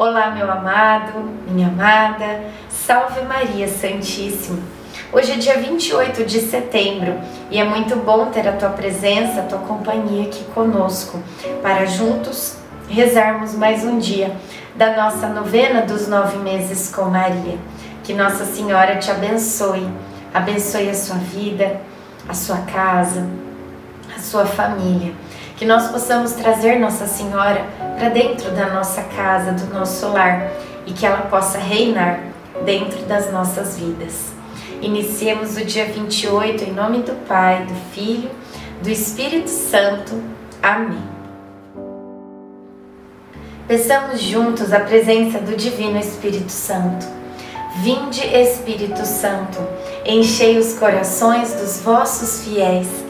Olá, meu amado, minha amada, salve Maria Santíssima. Hoje é dia 28 de setembro e é muito bom ter a tua presença, a tua companhia aqui conosco, para juntos rezarmos mais um dia da nossa novena dos nove meses com Maria. Que Nossa Senhora te abençoe, abençoe a sua vida, a sua casa, sua família que nós possamos trazer Nossa Senhora para dentro da nossa casa, do nosso lar e que ela possa reinar dentro das nossas vidas. Iniciemos o dia 28 em nome do Pai, do Filho, do Espírito Santo. Amém. Peçamos juntos a presença do Divino Espírito Santo. Vinde, Espírito Santo, enchei os corações dos vossos fiéis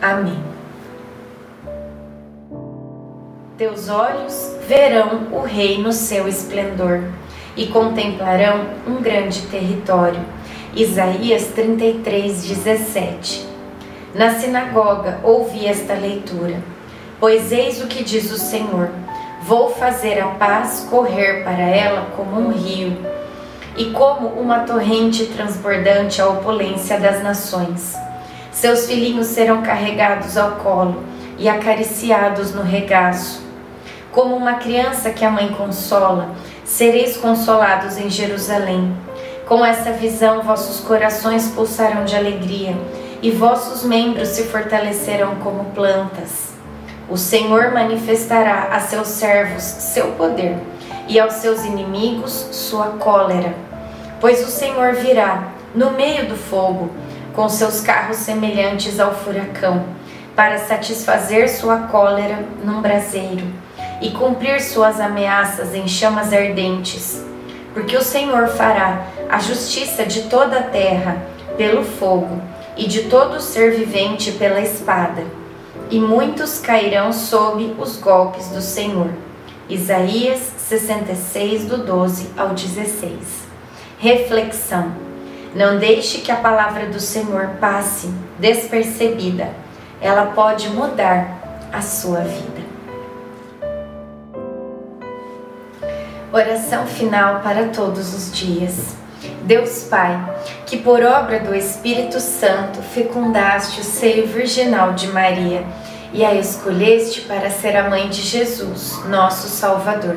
Amém. Teus olhos verão o Rei no seu esplendor e contemplarão um grande território. Isaías 33, 17. Na sinagoga ouvi esta leitura. Pois eis o que diz o Senhor: Vou fazer a paz correr para ela como um rio, e como uma torrente transbordante a opulência das nações. Seus filhinhos serão carregados ao colo e acariciados no regaço. Como uma criança que a mãe consola, sereis consolados em Jerusalém. Com essa visão, vossos corações pulsarão de alegria e vossos membros se fortalecerão como plantas. O Senhor manifestará a seus servos seu poder e aos seus inimigos sua cólera. Pois o Senhor virá no meio do fogo com seus carros semelhantes ao furacão, para satisfazer sua cólera num braseiro e cumprir suas ameaças em chamas ardentes. Porque o Senhor fará a justiça de toda a terra pelo fogo e de todo ser vivente pela espada. E muitos cairão sob os golpes do Senhor. Isaías 66, do 12 ao 16. Reflexão não deixe que a palavra do Senhor passe despercebida. Ela pode mudar a sua vida. Oração final para todos os dias. Deus Pai, que por obra do Espírito Santo fecundaste o seio virginal de Maria e a escolheste para ser a mãe de Jesus, nosso Salvador.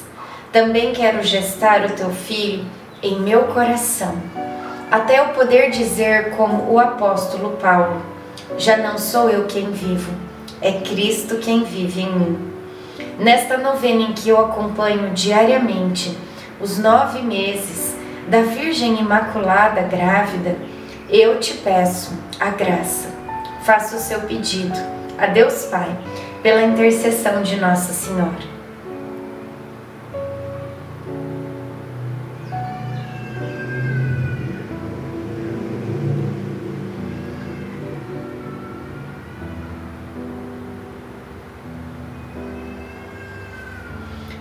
também quero gestar o teu filho em meu coração, até eu poder dizer, como o apóstolo Paulo: Já não sou eu quem vivo, é Cristo quem vive em mim. Nesta novena em que eu acompanho diariamente os nove meses da Virgem Imaculada grávida, eu te peço a graça. Faça o seu pedido a Deus Pai, pela intercessão de Nossa Senhora.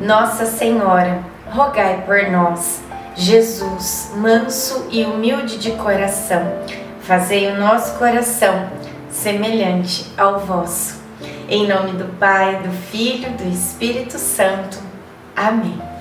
Nossa Senhora, rogai por nós. Jesus, manso e humilde de coração, fazei o nosso coração semelhante ao vosso. Em nome do Pai, do Filho, do Espírito Santo. Amém.